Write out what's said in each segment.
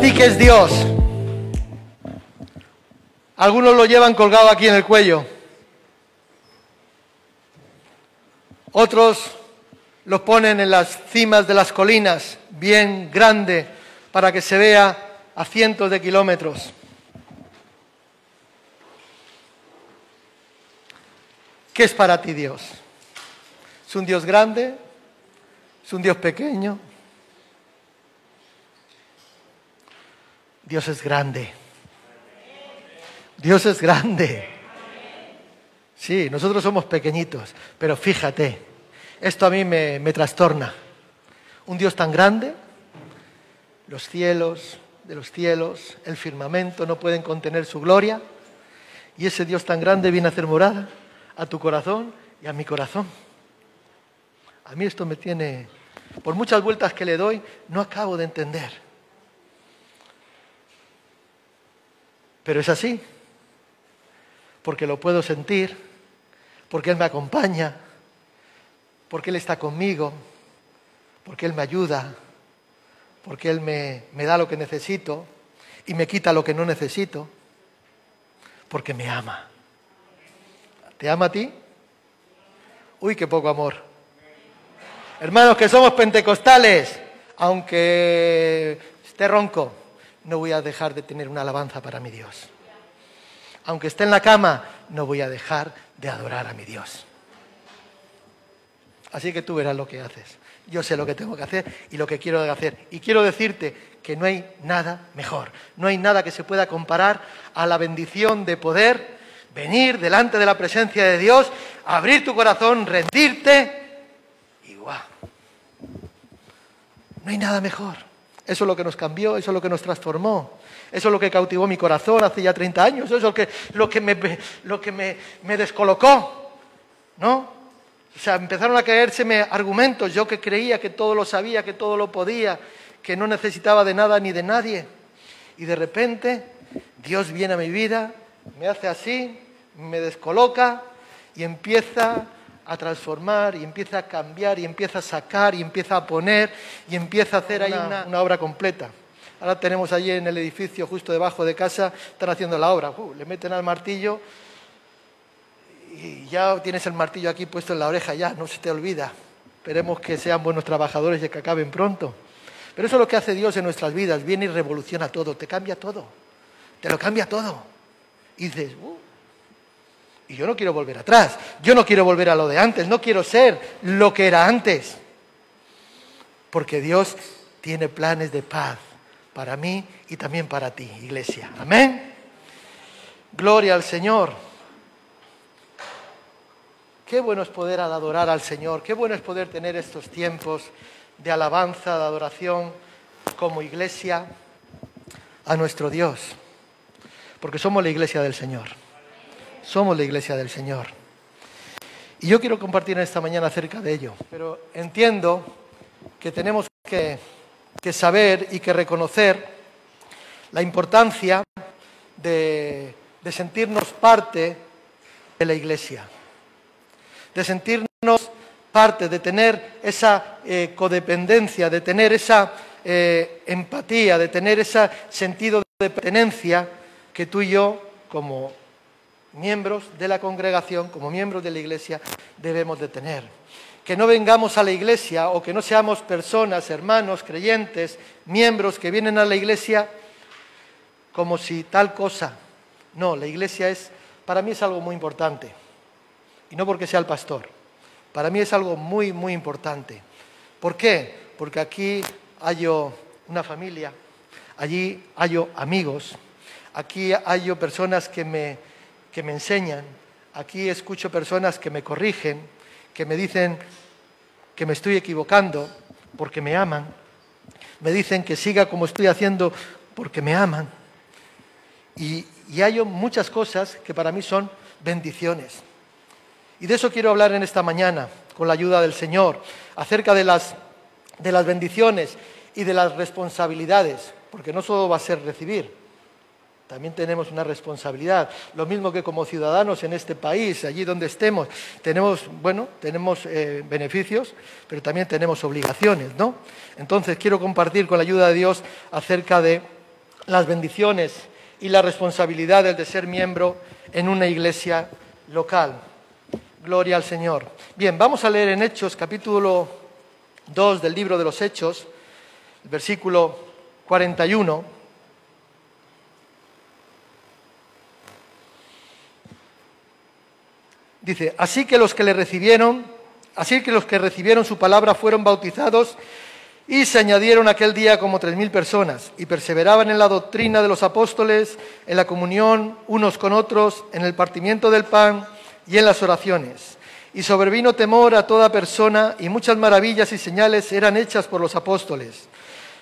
ti que es Dios. Algunos lo llevan colgado aquí en el cuello. Otros lo ponen en las cimas de las colinas, bien grande, para que se vea a cientos de kilómetros. ¿Qué es para ti Dios? ¿Es un Dios grande? ¿Es un Dios pequeño? Dios es grande. Dios es grande. Sí, nosotros somos pequeñitos, pero fíjate, esto a mí me, me trastorna. Un Dios tan grande, los cielos de los cielos, el firmamento no pueden contener su gloria, y ese Dios tan grande viene a hacer morada a tu corazón y a mi corazón. A mí esto me tiene, por muchas vueltas que le doy, no acabo de entender. Pero es así, porque lo puedo sentir, porque Él me acompaña, porque Él está conmigo, porque Él me ayuda, porque Él me, me da lo que necesito y me quita lo que no necesito, porque me ama. ¿Te ama a ti? Uy, qué poco amor. Hermanos que somos pentecostales, aunque esté ronco, no voy a dejar de tener una alabanza para mi Dios. Aunque esté en la cama, no voy a dejar de adorar a mi Dios. Así que tú verás lo que haces. Yo sé lo que tengo que hacer y lo que quiero hacer. Y quiero decirte que no hay nada mejor. No hay nada que se pueda comparar a la bendición de poder venir delante de la presencia de Dios, abrir tu corazón, rendirte y guau. No hay nada mejor. Eso es lo que nos cambió, eso es lo que nos transformó. Eso es lo que cautivó mi corazón hace ya 30 años, eso es lo que, lo que, me, lo que me, me descolocó. ¿No? O sea, empezaron a caérseme argumentos, yo que creía que todo lo sabía, que todo lo podía, que no necesitaba de nada ni de nadie. Y de repente Dios viene a mi vida, me hace así, me descoloca y empieza a transformar y empieza a cambiar y empieza a sacar y empieza a poner y empieza a hacer ahí una, una obra completa. Ahora tenemos allí en el edificio, justo debajo de casa, están haciendo la obra. Uh, le meten al martillo y ya tienes el martillo aquí puesto en la oreja, ya, no se te olvida. Esperemos que sean buenos trabajadores y que acaben pronto. Pero eso es lo que hace Dios en nuestras vidas, viene y revoluciona todo, te cambia todo, te lo cambia todo. Y dices, uh, y yo no quiero volver atrás, yo no quiero volver a lo de antes, no quiero ser lo que era antes. Porque Dios tiene planes de paz para mí y también para ti, iglesia. Amén. Gloria al Señor. Qué bueno es poder adorar al Señor, qué bueno es poder tener estos tiempos de alabanza, de adoración como iglesia a nuestro Dios, porque somos la iglesia del Señor, somos la iglesia del Señor. Y yo quiero compartir esta mañana acerca de ello, pero entiendo que tenemos que, saber y que reconocer la importancia de, de sentirnos parte de la iglesia de sentirnos parte, de tener esa eh, codependencia, de tener esa eh, empatía, de tener ese sentido de pertenencia que tú y yo, como miembros de la congregación, como miembros de la iglesia, debemos de tener. Que no vengamos a la iglesia o que no seamos personas, hermanos, creyentes, miembros que vienen a la iglesia como si tal cosa. No, la iglesia es, para mí es algo muy importante y no porque sea el pastor. Para mí es algo muy, muy importante. ¿Por qué? Porque aquí hay una familia, allí hay amigos, aquí hay personas que me, que me enseñan, aquí escucho personas que me corrigen, que me dicen que me estoy equivocando porque me aman, me dicen que siga como estoy haciendo porque me aman. Y, y hay muchas cosas que para mí son bendiciones. Y de eso quiero hablar en esta mañana, con la ayuda del Señor, acerca de las, de las bendiciones y de las responsabilidades, porque no solo va a ser recibir, también tenemos una responsabilidad. Lo mismo que como ciudadanos en este país, allí donde estemos, tenemos, bueno, tenemos eh, beneficios, pero también tenemos obligaciones, ¿no? Entonces quiero compartir con la ayuda de Dios acerca de las bendiciones y las responsabilidades de ser miembro en una iglesia local. Gloria al Señor. Bien, vamos a leer en Hechos capítulo 2 del libro de los Hechos, versículo 41. Dice, así que los que le recibieron, así que los que recibieron su palabra fueron bautizados y se añadieron aquel día como tres mil personas y perseveraban en la doctrina de los apóstoles, en la comunión unos con otros, en el partimiento del pan y en las oraciones. Y sobrevino temor a toda persona y muchas maravillas y señales eran hechas por los apóstoles.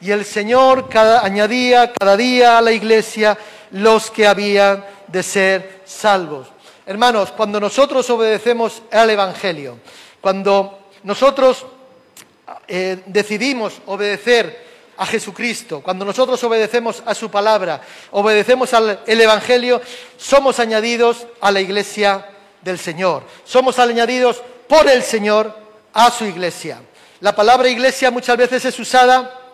Y el Señor añadía cada día a la iglesia los que habían de ser salvos. Hermanos, cuando nosotros obedecemos al Evangelio, cuando nosotros eh, decidimos obedecer a Jesucristo, cuando nosotros obedecemos a su palabra, obedecemos al Evangelio, somos añadidos a la iglesia del Señor. Somos añadidos por el Señor a su iglesia. La palabra iglesia muchas veces es usada,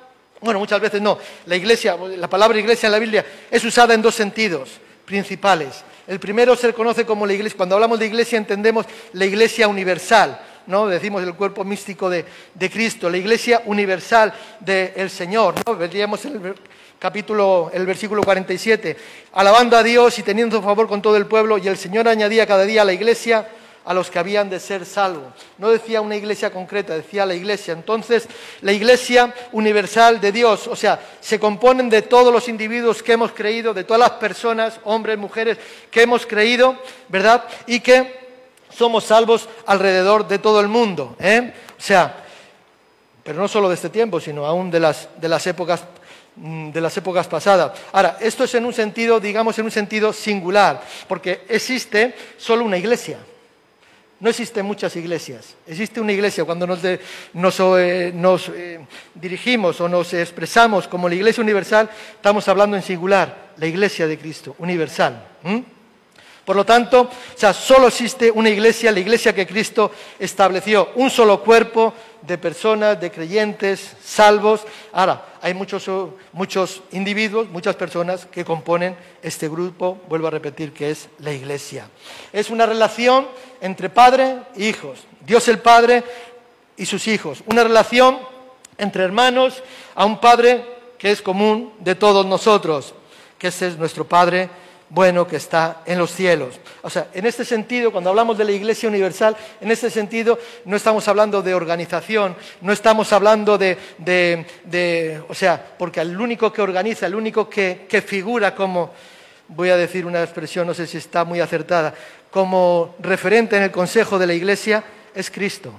bueno, muchas veces no, la iglesia, la palabra iglesia en la Biblia es usada en dos sentidos principales. El primero se conoce como la iglesia, cuando hablamos de iglesia entendemos la iglesia universal, ¿no? Decimos el cuerpo místico de, Cristo, la iglesia universal del Señor, ¿no? Veríamos el capítulo, el versículo 47, alabando a Dios y teniendo favor con todo el pueblo, y el Señor añadía cada día a la iglesia a los que habían de ser salvos. No decía una iglesia concreta, decía la iglesia. Entonces, la iglesia universal de Dios, o sea, se componen de todos los individuos que hemos creído, de todas las personas, hombres, mujeres, que hemos creído, ¿verdad? Y que somos salvos alrededor de todo el mundo. ¿eh? O sea, pero no solo de este tiempo, sino aún de las, de las épocas mm, de las épocas pasadas. Ahora, esto es en un sentido, digamos, en un sentido singular, porque existe solo una iglesia. No existen muchas iglesias. Existe una iglesia. Cuando nos, eh, eh, dirigimos o nos expresamos como la iglesia universal, estamos hablando en singular, la iglesia de Cristo, universal. Por lo tanto, o sea, solo existe una iglesia, la iglesia que Cristo estableció, un solo cuerpo de personas, de creyentes, salvos. Ahora, hay muchos, muchos individuos, muchas personas que componen este grupo, vuelvo a repetir, que es la iglesia. Es una relación entre padre e hijos, Dios el Padre y sus hijos, una relación entre hermanos a un Padre que es común de todos nosotros, que ese es nuestro Padre bueno que está en los cielos. O sea, en este sentido, cuando hablamos de la Iglesia Universal, en este sentido no estamos hablando de organización, no estamos hablando de, o sea, porque el único que organiza, el único que, que figura como, voy a decir una expresión, no sé si está muy acertada, como referente en el Consejo de la Iglesia, es Cristo.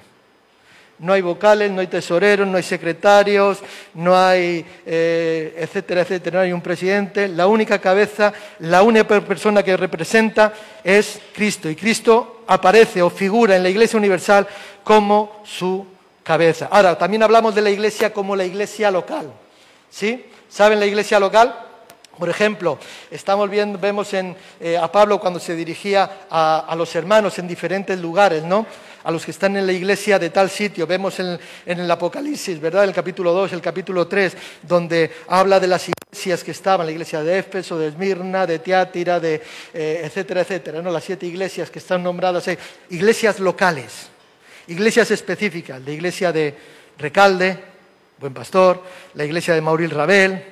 No hay vocales, no hay tesoreros, no hay secretarios, no hay, eh, etcétera, etcétera, no hay un presidente. La única cabeza, la única persona que representa es Cristo. Y Cristo aparece o figura en la Iglesia Universal como su cabeza. Ahora, también hablamos de la Iglesia como la Iglesia local. ¿Sí? ¿Saben la Iglesia local? Por ejemplo, estamos viendo, vemos en, eh, a Pablo cuando se dirigía a, los hermanos en diferentes lugares, ¿no? A los que están en la iglesia de tal sitio. Vemos en, el Apocalipsis, ¿verdad? El capítulo 2, el capítulo 3, donde habla de las iglesias que estaban, la iglesia de Éfeso, de Esmirna, de Tiátira, de eh, etcétera, etcétera, ¿no? Las siete iglesias que están nombradas, iglesias locales, iglesias específicas, la iglesia de Recalde, Buen Pastor, la iglesia de Mauril Rabel,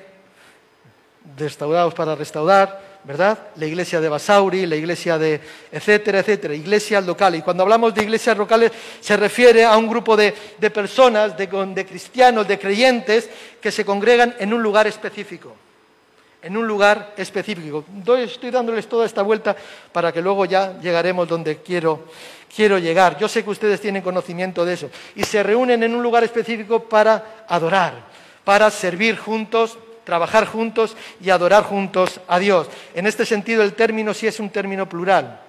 restaurados para restaurar, ¿verdad? La iglesia de Basauri, la iglesia de etcétera, etcétera, iglesias locales. Y cuando hablamos de iglesias locales se refiere a un grupo de, personas, de, de, cristianos, de creyentes que se congregan en un lugar específico. En un lugar específico. Estoy dándoles toda esta vuelta para que luego ya llegaremos donde quiero, quiero llegar. Yo sé que ustedes tienen conocimiento de eso. Y se reúnen en un lugar específico para adorar, para servir juntos trabajar juntos y adorar juntos a Dios. En este sentido, el término sí es un término plural.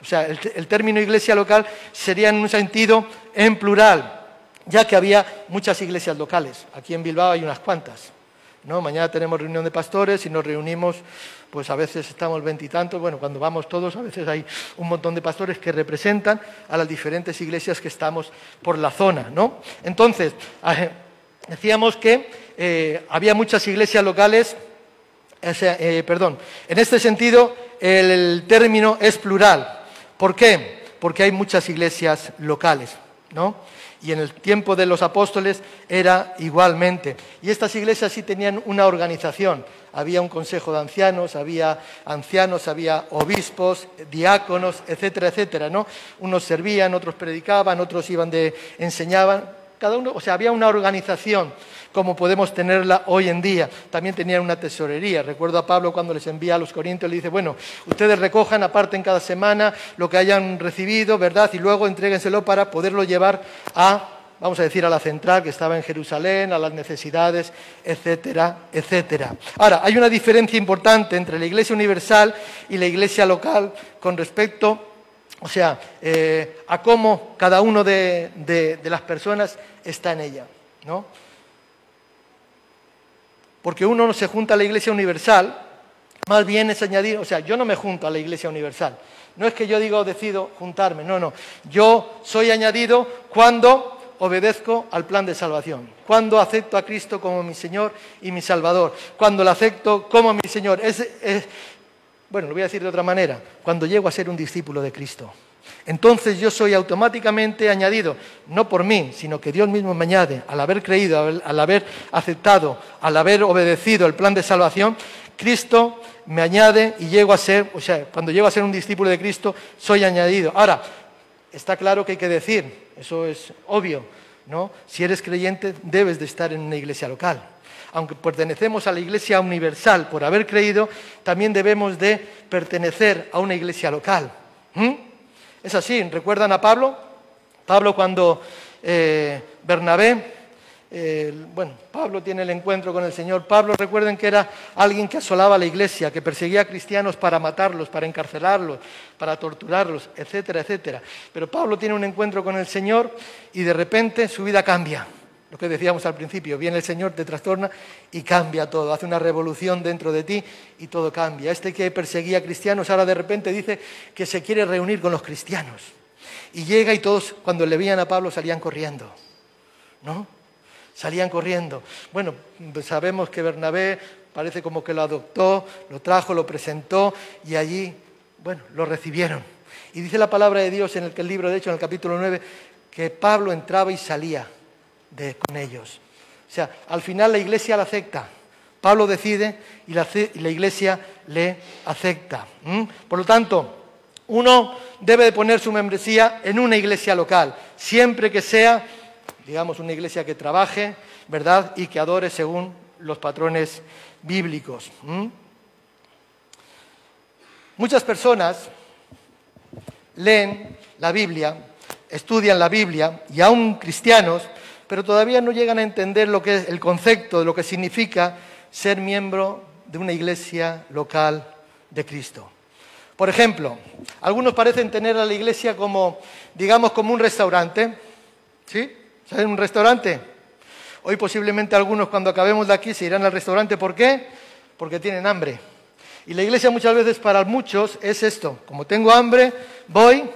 O sea, el, término iglesia local sería en un sentido en plural, ya que había muchas iglesias locales. Aquí en Bilbao hay unas cuantas. ¿no? Mañana tenemos reunión de pastores y nos reunimos, pues a veces estamos veintitantos, bueno, cuando vamos todos, a veces hay un montón de pastores que representan a las diferentes iglesias que estamos por la zona, ¿no? Entonces, decíamos que eh, había muchas iglesias locales, eh, perdón, en este sentido el término es plural, ¿Por qué? Porque hay muchas iglesias locales, ¿no? Y en el tiempo de los apóstoles era igualmente. Y estas iglesias sí tenían una organización. Había un consejo de ancianos, había ancianos, había obispos, diáconos, etcétera, etcétera, ¿no? Unos servían, otros predicaban, otros iban de enseñaban. Cada uno, o sea, había una organización como podemos tenerla hoy en día. También tenían una tesorería. Recuerdo a Pablo cuando les envía a los Corintios, le dice, bueno, ustedes recojan, aparten cada semana lo que hayan recibido, ¿verdad? Y luego entréguenselo para poderlo llevar a, vamos a decir, a la central que estaba en Jerusalén, a las necesidades, etcétera, etcétera. Ahora, hay una diferencia importante entre la Iglesia universal y la Iglesia local con respecto o sea, eh, a cómo cada uno de, de, las personas está en ella. ¿no? porque uno no se junta a la Iglesia Universal, más bien es añadir, o sea, yo no me junto a la Iglesia Universal. No es que yo digo decido juntarme, no, no. Yo soy añadido cuando obedezco al plan de salvación, cuando acepto a Cristo como mi Señor y mi Salvador, cuando lo acepto como mi Señor. Bueno, lo voy a decir de otra manera, cuando llego a ser un discípulo de Cristo. Entonces yo soy automáticamente añadido, no por mí, sino que Dios mismo me añade, al haber creído, al haber aceptado, al haber obedecido el plan de salvación, Cristo me añade y llego a ser, o sea, cuando llego a ser un discípulo de Cristo, soy añadido. Ahora, está claro que hay que decir, eso es obvio, ¿no? Si eres creyente, debes de estar en una iglesia local. Aunque pertenecemos a la iglesia universal por haber creído, también debemos de pertenecer a una iglesia local. Es así, ¿recuerdan a Pablo? Pablo cuando eh, Bernabé, eh, bueno, Pablo tiene el encuentro con el Señor. Pablo, recuerden que era alguien que asolaba la iglesia, que perseguía a cristianos para matarlos, para encarcelarlos, para torturarlos, etcétera, etcétera. Pero Pablo tiene un encuentro con el Señor y de repente su vida cambia. Lo que decíamos al principio, viene el Señor, te trastorna y cambia todo, hace una revolución dentro de ti y todo cambia. Este que perseguía a cristianos ahora de repente dice que se quiere reunir con los cristianos. Y llega y todos cuando le veían a Pablo salían corriendo. ¿No? Salían corriendo. Bueno, pues sabemos que Bernabé parece como que lo adoptó, lo trajo, lo presentó y allí, bueno, lo recibieron. Y dice la palabra de Dios en el, libro, de hecho, en el capítulo 9, que Pablo entraba y salía con ellos. O sea, al final la iglesia la acepta. Pablo decide y la, iglesia le acepta. Por lo tanto, uno debe de poner su membresía en una iglesia local, siempre que sea, digamos, una iglesia que trabaje, ¿verdad? Y que adore según los patrones bíblicos. Muchas personas leen la Biblia, estudian la Biblia y aún cristianos pero todavía no llegan a entender lo que es el concepto de lo que significa ser miembro de una iglesia local de Cristo. Por ejemplo, algunos parecen tener a la iglesia como, digamos, como un restaurante. ¿Sí? ¿Saben un restaurante? Hoy posiblemente algunos cuando acabemos de aquí se irán al restaurante. ¿Por qué? Porque tienen hambre. Y la iglesia muchas veces para muchos es esto. Como tengo hambre, voy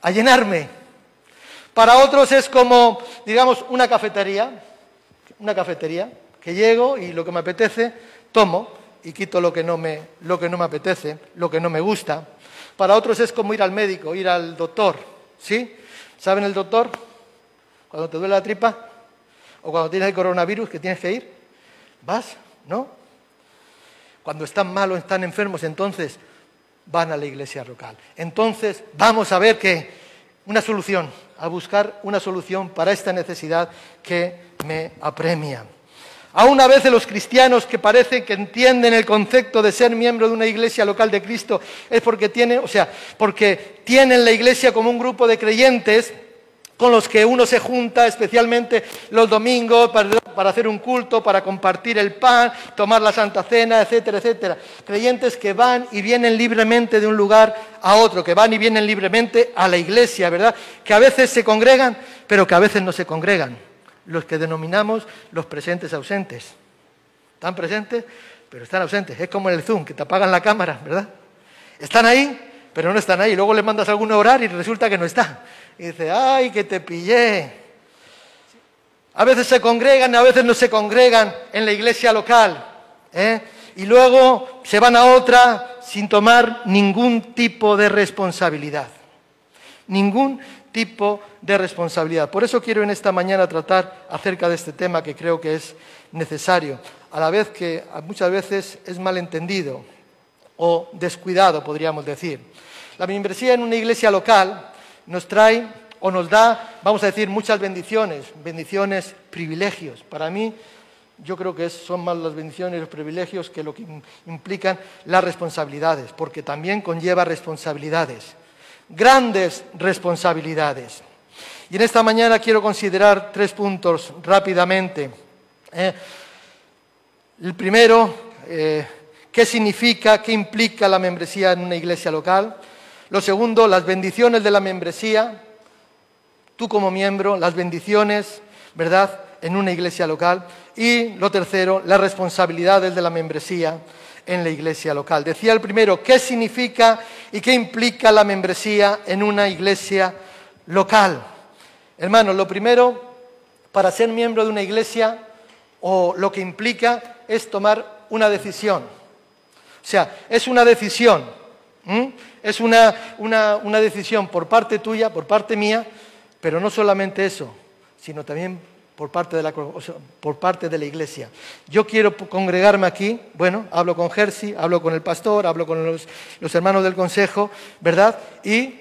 a llenarme. Para otros es como, digamos, una cafetería, una cafetería, que llego y lo que me apetece, tomo y quito lo que no me, lo que no me apetece, lo que no me gusta. Para otros es como ir al médico, ir al doctor, ¿sí? ¿Saben el doctor? Cuando te duele la tripa o cuando tienes el coronavirus que tienes que ir, vas, ¿no? Cuando están malos, están enfermos, entonces van a la iglesia local. Entonces vamos a ver que una solución, a buscar una solución para esta necesidad que me apremia. Aún a veces los cristianos que parece que entienden el concepto de ser miembro de una iglesia local de Cristo es porque tienen, o sea, porque tienen la iglesia como un grupo de creyentes con los que uno se junta especialmente los domingos para, hacer un culto, para compartir el pan, tomar la Santa Cena, etcétera, etcétera. Creyentes que van y vienen libremente de un lugar a otro, que van y vienen libremente a la iglesia, ¿verdad? Que a veces se congregan, pero que a veces no se congregan. Los que denominamos los presentes ausentes. Están presentes, pero están ausentes. Es como en el Zoom, que te apagan la cámara, ¿verdad? Están ahí, pero no están ahí. Luego le mandas algún orar y resulta que no está. Y dice, ay, que te pillé. A veces se congregan, a veces no se congregan en la iglesia local. ¿eh? Y luego se van a otra sin tomar ningún tipo de responsabilidad. Ningún tipo de responsabilidad. Por eso quiero en esta mañana tratar acerca de este tema que creo que es necesario, a la vez que muchas veces es malentendido o descuidado, podríamos decir. La membresía en una iglesia local nos trae o nos da, vamos a decir, muchas bendiciones, bendiciones, privilegios. Para mí, yo creo que son más las bendiciones y los privilegios que lo que implican las responsabilidades, porque también conlleva responsabilidades, grandes responsabilidades. Y en esta mañana quiero considerar tres puntos rápidamente. ¿eh? El primero, eh, ¿qué significa, qué implica la membresía en una iglesia local? Lo segundo, las bendiciones de la membresía, tú como miembro, las bendiciones, ¿verdad?, en una iglesia local. Y lo tercero, las responsabilidades de la membresía en la iglesia local. Decía el primero, ¿qué significa y qué implica la membresía en una iglesia local? Hermanos, lo primero, para ser miembro de una iglesia, o lo que implica es tomar una decisión. O sea, es una decisión ¿Mm? Es una, decisión por parte tuya, por parte mía, pero no solamente eso, sino también por parte de la, por parte de la iglesia. Yo quiero congregarme aquí, bueno, hablo con Jersey, hablo con el pastor, hablo con los, los, hermanos del consejo, ¿verdad? Y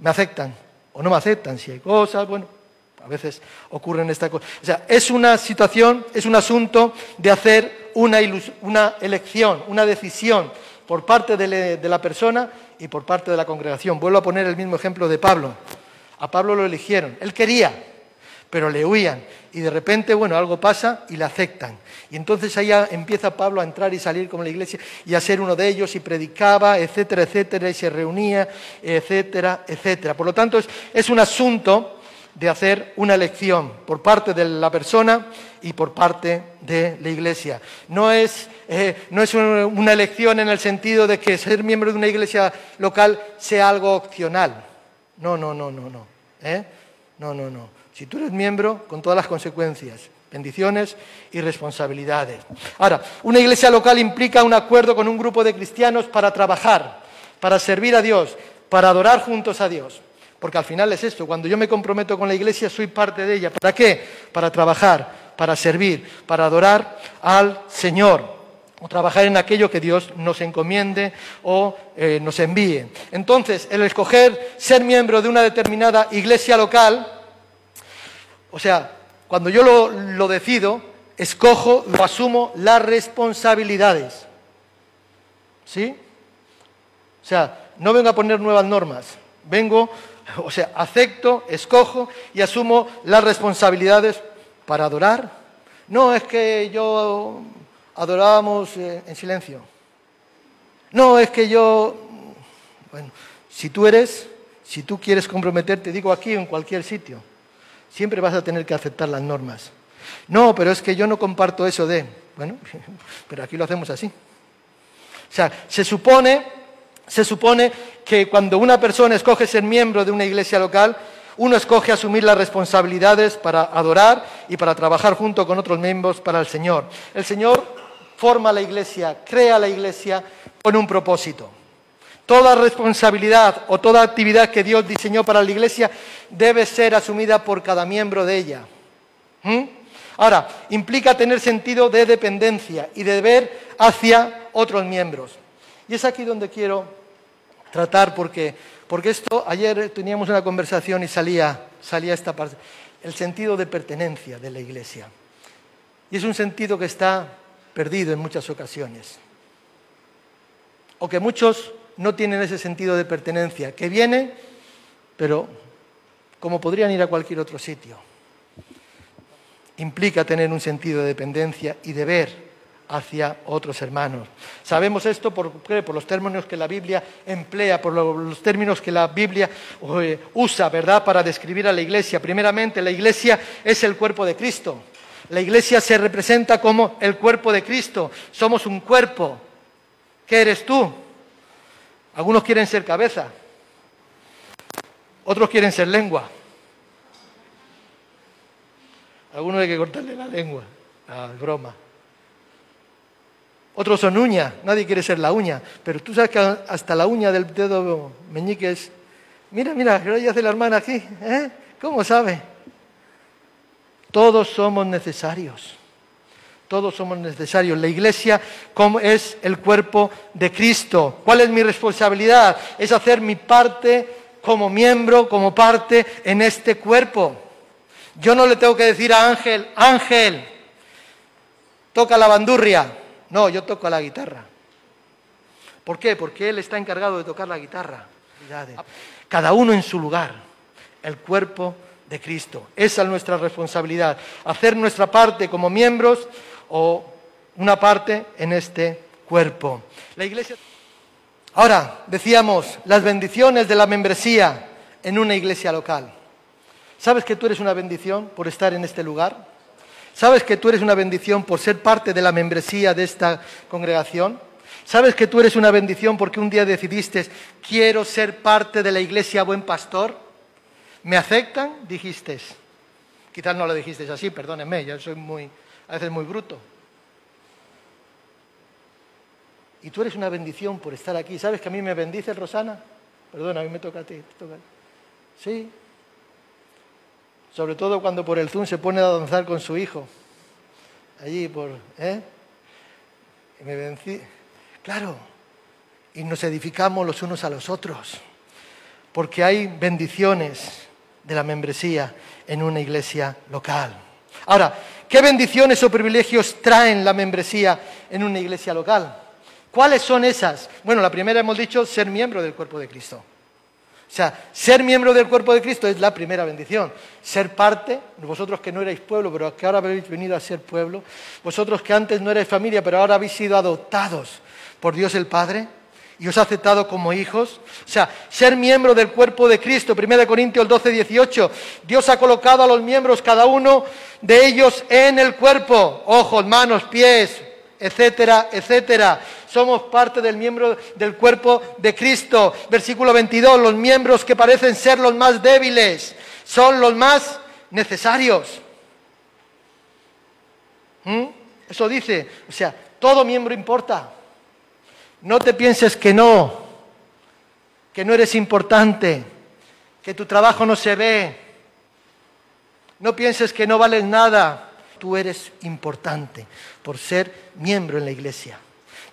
me aceptan o no me aceptan, si hay cosas, bueno, a veces ocurren estas cosas. O sea, es una situación, es un asunto de hacer una, una elección, una decisión por parte de, la persona y por parte de la congregación. Vuelvo a poner el mismo ejemplo de Pablo. A Pablo lo eligieron. Él quería, pero le huían. Y de repente, bueno, algo pasa y le aceptan. Y entonces ahí empieza Pablo a entrar y salir como la iglesia y a ser uno de ellos y predicaba, etcétera, etcétera, y se reunía, etcétera, etcétera. Por lo tanto, es un asunto de hacer una elección por parte de la persona y por parte de la iglesia. No es, eh, no es una elección en el sentido de que ser miembro de una iglesia local sea algo opcional. No, no, no, no, no. ¿eh? No, no, no. Si tú eres miembro, con todas las consecuencias, bendiciones y responsabilidades. Ahora, una iglesia local implica un acuerdo con un grupo de cristianos para trabajar, para servir a Dios, para adorar juntos a Dios. Porque al final es esto, cuando yo me comprometo con la iglesia soy parte de ella. ¿Para qué? Para trabajar, para servir, para adorar al Señor o trabajar en aquello que Dios nos encomiende o eh, nos envíe. Entonces, el escoger ser miembro de una determinada iglesia local, o sea, cuando yo lo, lo decido, escojo, lo asumo las responsabilidades. ¿Sí? O sea, no vengo a poner nuevas normas, vengo o sea, acepto, escojo y asumo las responsabilidades para adorar. No es que yo adorábamos eh, en silencio. No es que yo, bueno, si tú eres, si tú quieres comprometerte, digo aquí o en cualquier sitio, siempre vas a tener que aceptar las normas. No, pero es que yo no comparto eso de, bueno, pero aquí lo hacemos así. O sea, se supone, se supone que cuando una persona escoge ser miembro de una iglesia local, uno escoge asumir las responsabilidades para adorar y para trabajar junto con otros miembros para el Señor. El Señor forma la iglesia, crea la iglesia con un propósito. Toda responsabilidad o toda actividad que Dios diseñó para la iglesia debe ser asumida por cada miembro de ella. ¿Mm? Ahora, implica tener sentido de dependencia y de deber hacia otros miembros. Y es aquí donde quiero tratar porque, porque esto, ayer teníamos una conversación y salía, salía esta parte, el sentido de pertenencia de la Iglesia. Y es un sentido que está perdido en muchas ocasiones. O que muchos no tienen ese sentido de pertenencia, que viene, pero como podrían ir a cualquier otro sitio. Implica tener un sentido de dependencia y deber hacia otros hermanos. Sabemos esto por, los términos que la Biblia emplea, por los términos que la Biblia eh, usa, ¿verdad?, para describir a la iglesia. Primeramente, la iglesia es el cuerpo de Cristo. La iglesia se representa como el cuerpo de Cristo. Somos un cuerpo. ¿Qué eres tú? Algunos quieren ser cabeza, otros quieren ser lengua. Algunos hay que cortarle la lengua. Ah, broma. Otros son uñas, nadie quiere ser la uña, pero tú sabes que hasta la uña del dedo meñique es... Mira, mira, ¿qué hace la hermana aquí? ¿Eh? ¿Cómo sabe? Todos somos necesarios. Todos somos necesarios. La iglesia es el cuerpo de Cristo. ¿Cuál es mi responsabilidad? Es hacer mi parte como miembro, como parte en este cuerpo. Yo no le tengo que decir a Ángel, Ángel, toca la bandurria. No, yo toco la guitarra. ¿Por qué? Porque él está encargado de tocar la guitarra. Cada uno en su lugar. El cuerpo de Cristo. Esa es nuestra responsabilidad. Hacer nuestra parte como miembros o una parte en este cuerpo. La iglesia. Ahora, decíamos, las bendiciones de la membresía en una iglesia local. ¿Sabes que tú eres una bendición por estar en este lugar? ¿Sabes que tú eres una bendición por ser parte de la membresía de esta congregación? ¿Sabes que tú eres una bendición porque un día decidiste, quiero ser parte de la iglesia Buen Pastor? ¿Me aceptan? Dijiste. Quizás no lo dijiste así, perdónenme, yo soy muy, a veces muy bruto. Y tú eres una bendición por estar aquí. ¿Sabes que a mí me bendice Rosana? Perdona, a mí me toca a ti. Toca. Sí, sobre todo cuando por el Zoom se pone a danzar con su hijo. Allí por... ¿eh? Y me vencí. Claro, y nos edificamos los unos a los otros, porque hay bendiciones de la membresía en una iglesia local. Ahora, ¿qué bendiciones o privilegios traen la membresía en una iglesia local? ¿Cuáles son esas? Bueno, la primera hemos dicho ser miembro del cuerpo de Cristo. O sea, ser miembro del cuerpo de Cristo es la primera bendición. Ser parte, vosotros que no erais pueblo, pero que ahora habéis venido a ser pueblo, vosotros que antes no erais familia, pero ahora habéis sido adoptados por Dios el Padre y os ha aceptado como hijos. O sea, ser miembro del cuerpo de Cristo, 1 Corintios 12, 18. Dios ha colocado a los miembros, cada uno de ellos, en el cuerpo, ojos, manos, pies, etcétera, etcétera somos parte del miembro del cuerpo de Cristo. Versículo 22, los miembros que parecen ser los más débiles son los más necesarios. ¿Mm? Eso dice, o sea, todo miembro importa. No te pienses que no, que no eres importante, que tu trabajo no se ve. No pienses que no vales nada. Tú eres importante por ser miembro en la iglesia.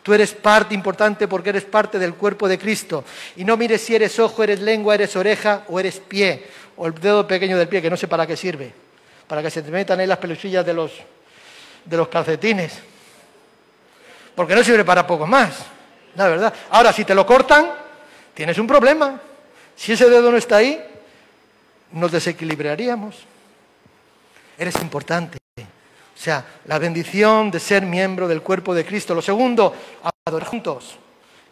Tú eres parte importante porque eres parte del cuerpo de Cristo. Y no mires si eres ojo, eres lengua, eres oreja o eres pie, o el dedo pequeño del pie, que no sé para qué sirve. Para que se te metan ahí las peluchillas de los, de los calcetines. Porque no sirve para poco más. La verdad. Ahora, si te lo cortan, tienes un problema. Si ese dedo no está ahí, nos desequilibraríamos. Eres importante. O sea, la bendición de ser miembro del cuerpo de Cristo. Lo segundo, adorar juntos.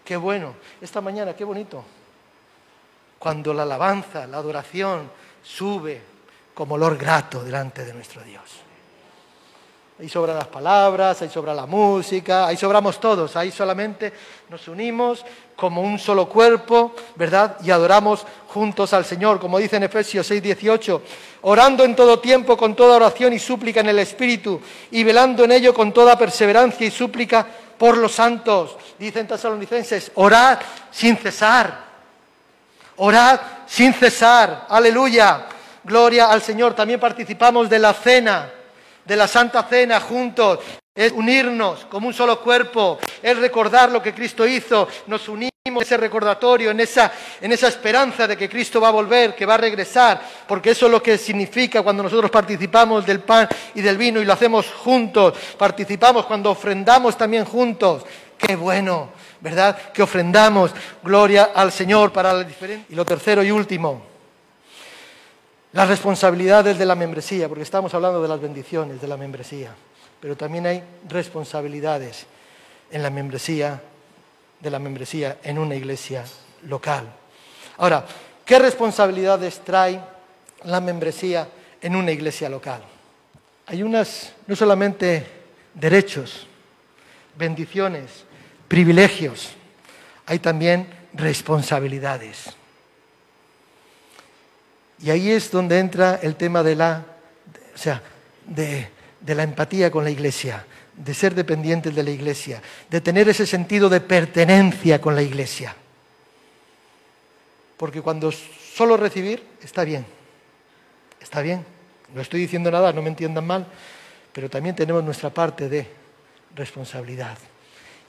Qué bueno. Esta mañana, qué bonito. Cuando la alabanza, la adoración sube como olor grato delante de nuestro Dios. Ahí sobran las palabras, ahí sobra la música, ahí sobramos todos, ahí solamente nos unimos como un solo cuerpo, ¿verdad? Y adoramos juntos al Señor, como dice en Efesios 6, 18, orando en todo tiempo con toda oración y súplica en el Espíritu y velando en ello con toda perseverancia y súplica por los santos. Dicen tesalonicenses, orad sin cesar, orad sin cesar, aleluya, gloria al Señor. También participamos de la cena de la Santa Cena juntos, es unirnos como un solo cuerpo, es recordar lo que Cristo hizo, nos unimos en ese recordatorio, en esa, en esa esperanza de que Cristo va a volver, que va a regresar, porque eso es lo que significa cuando nosotros participamos del pan y del vino y lo hacemos juntos, participamos cuando ofrendamos también juntos. Qué bueno, ¿verdad? Que ofrendamos gloria al Señor para la diferencia. Y lo tercero y último, las responsabilidades de la membresía, porque estamos hablando de las bendiciones de la membresía, pero también hay responsabilidades en la membresía de la membresía en una iglesia local. Ahora, ¿qué responsabilidades trae la membresía en una iglesia local? Hay unas, no solamente derechos, bendiciones, privilegios, hay también responsabilidades. Y ahí es donde entra el tema de la, o sea, de, la empatía con la iglesia, de ser dependientes de la iglesia, de tener ese sentido de pertenencia con la iglesia. Porque cuando solo recibir está bien, está bien, no estoy diciendo nada, no me entiendan mal, pero también tenemos nuestra parte de responsabilidad.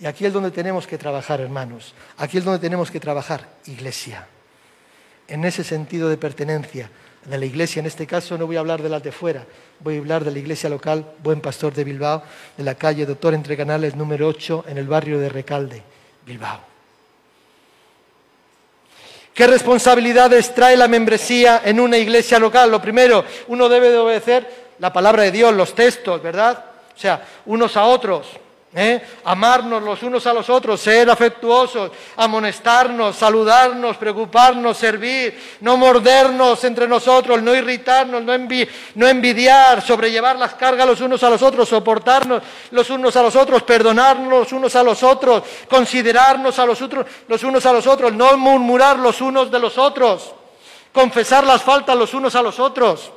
Y aquí es donde tenemos que trabajar, hermanos, aquí es donde tenemos que trabajar, iglesia, en ese sentido de pertenencia, de la iglesia, en este caso no voy a hablar de las de fuera, voy a hablar de la iglesia local Buen Pastor de Bilbao, de la calle Doctor Entre Canales número 8, en el barrio de Recalde, Bilbao. ¿Qué responsabilidades trae la membresía en una iglesia local? Lo primero, uno debe de obedecer la palabra de Dios, los textos, ¿verdad? O sea, unos a otros. ¿Eh? amarnos los unos a los otros, ser afectuosos, amonestarnos, saludarnos, preocuparnos, servir, no mordernos entre nosotros, no irritarnos, no, no envidiar, sobrellevar las cargas los unos a los otros, soportarnos los unos a los otros, perdonarnos los unos a los otros, considerarnos a los, otros, los unos a los otros, no murmurar los unos de los otros, confesar las faltas los unos a los otros.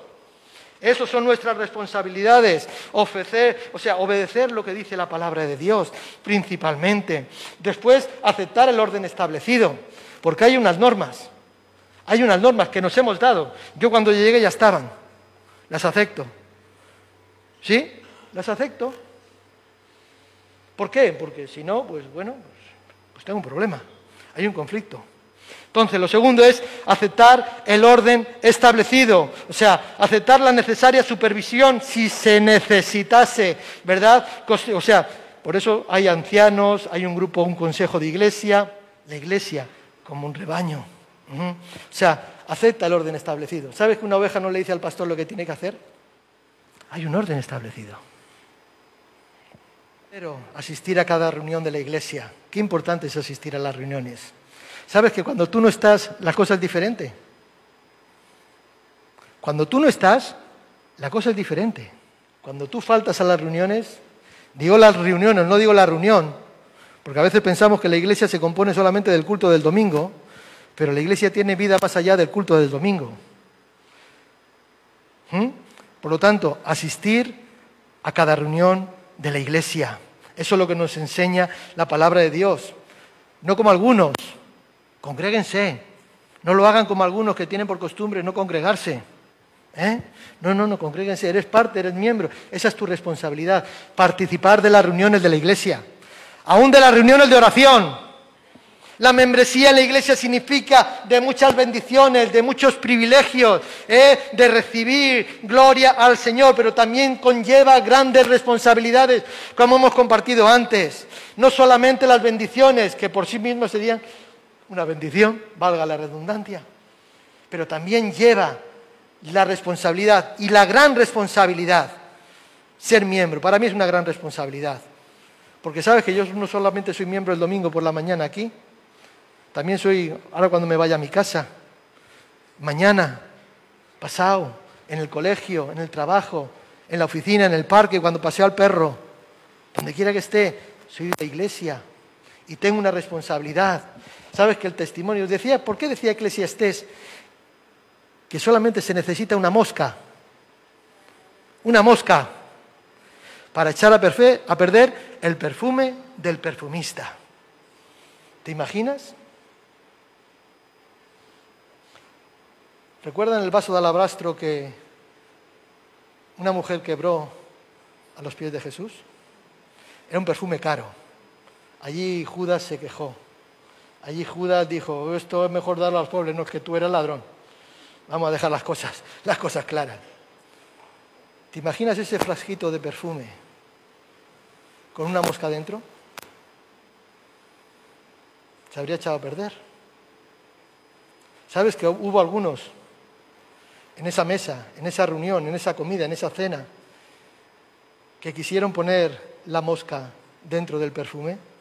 Esas son nuestras responsabilidades. Ofrecer, o sea, obedecer lo que dice la palabra de Dios, principalmente. Después, aceptar el orden establecido, porque hay unas normas. Hay unas normas que nos hemos dado. Yo cuando llegué ya estaban. Las acepto. ¿Sí? Las acepto. ¿Por qué? Porque si no, pues bueno, pues, pues tengo un problema. Hay un conflicto. Entonces, lo segundo es aceptar el orden establecido, o sea, aceptar la necesaria supervisión si se necesitase, ¿verdad? O sea, por eso hay ancianos, hay un grupo, un consejo de iglesia, la iglesia como un rebaño. O sea, acepta el orden establecido. ¿Sabes que una oveja no le dice al pastor lo que tiene que hacer? Hay un orden establecido. Pero asistir a cada reunión de la iglesia. Qué importante es asistir a las reuniones. ¿Sabes que cuando tú no estás, la cosa es diferente? Cuando tú no estás, la cosa es diferente. Cuando tú faltas a las reuniones, digo las reuniones, no digo la reunión, porque a veces pensamos que la iglesia se compone solamente del culto del domingo, pero la iglesia tiene vida más allá del culto del domingo. ¿Mm? Por lo tanto, asistir a cada reunión de la iglesia. Eso es lo que nos enseña la palabra de Dios. No como algunos, Congréguense. No lo hagan como algunos que tienen por costumbre no congregarse. ¿Eh? No, no, no, congréguense. Eres parte, eres miembro. Esa es tu responsabilidad. Participar de las reuniones de la iglesia. Aún de las reuniones de oración. La membresía en la iglesia significa de muchas bendiciones, de muchos privilegios, ¿eh? de recibir gloria al Señor, pero también conlleva grandes responsabilidades, como hemos compartido antes. No solamente las bendiciones, que por sí mismas serían una bendición, valga la redundancia, pero también lleva la responsabilidad y la gran responsabilidad ser miembro. Para mí es una gran responsabilidad, porque sabes que yo no solamente soy miembro el domingo por la mañana aquí, también soy, ahora cuando me vaya a mi casa, mañana, pasado, en el colegio, en el trabajo, en la oficina, en el parque, cuando paseo al perro, donde quiera que esté, soy de la iglesia y tengo una responsabilidad Sabes que el testimonio decía, ¿por qué decía Eclesiastés que solamente se necesita una mosca? Una mosca para echar a, a perder el perfume del perfumista. ¿Te imaginas? ¿Recuerdan el vaso de alabastro que una mujer quebró a los pies de Jesús? Era un perfume caro. Allí Judas se quejó. Allí Judas dijo, esto es mejor darlo a los pobres, no es que tú eres ladrón. Vamos a dejar las cosas, las cosas claras. ¿Te imaginas ese frasquito de perfume con una mosca dentro? Se habría echado a perder. ¿Sabes que hubo algunos en esa mesa, en esa reunión, en esa comida, en esa cena, que quisieron poner la mosca dentro del perfume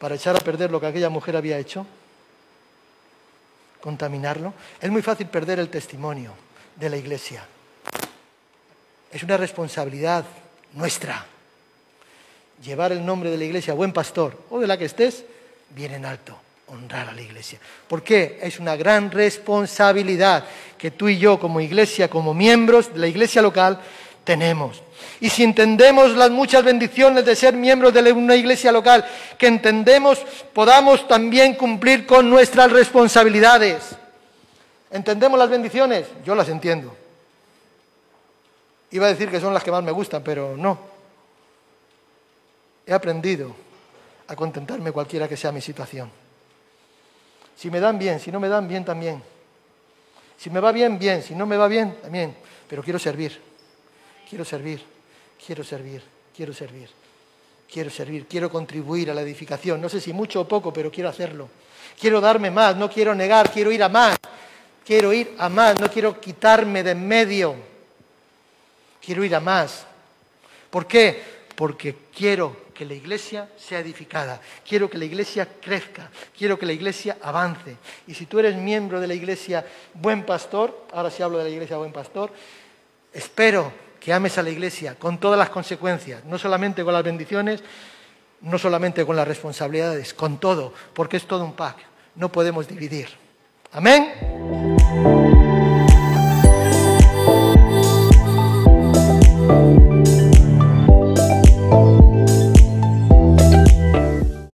para echar a perder lo que aquella mujer había hecho? ¿Contaminarlo? Es muy fácil perder el testimonio de la iglesia. Es una responsabilidad nuestra llevar el nombre de la iglesia, buen pastor, o de la que estés, bien en alto, honrar a la iglesia. ¿Por qué? Es una gran responsabilidad que tú y yo como iglesia, como miembros de la iglesia local, tenemos. Y si entendemos las muchas bendiciones de ser miembros de una iglesia local, que entendemos, podamos también cumplir con nuestras responsabilidades. ¿Entendemos las bendiciones? Yo las entiendo. Iba a decir que son las que más me gustan, pero no. He aprendido a contentarme cualquiera que sea mi situación. Si me dan bien, si no me dan bien también. Si me va bien, bien. Si no me va bien, también. Pero quiero servir. Quiero servir. Quiero servir. Quiero servir. Quiero servir. Quiero contribuir a la edificación. No sé si mucho o poco, pero quiero hacerlo. Quiero darme más. No quiero negar. Quiero ir a más. Quiero ir a más. No quiero quitarme de en medio. Quiero ir a más. ¿Por qué? Porque quiero que la iglesia sea edificada, quiero que la iglesia crezca, quiero que la iglesia avance. Y si tú eres miembro de la iglesia Buen Pastor, ahora sí hablo de la iglesia Buen Pastor, espero que ames a la iglesia con todas las consecuencias, no solamente con las bendiciones, no solamente con las responsabilidades, con todo, porque es todo un pack, no podemos dividir. Amén.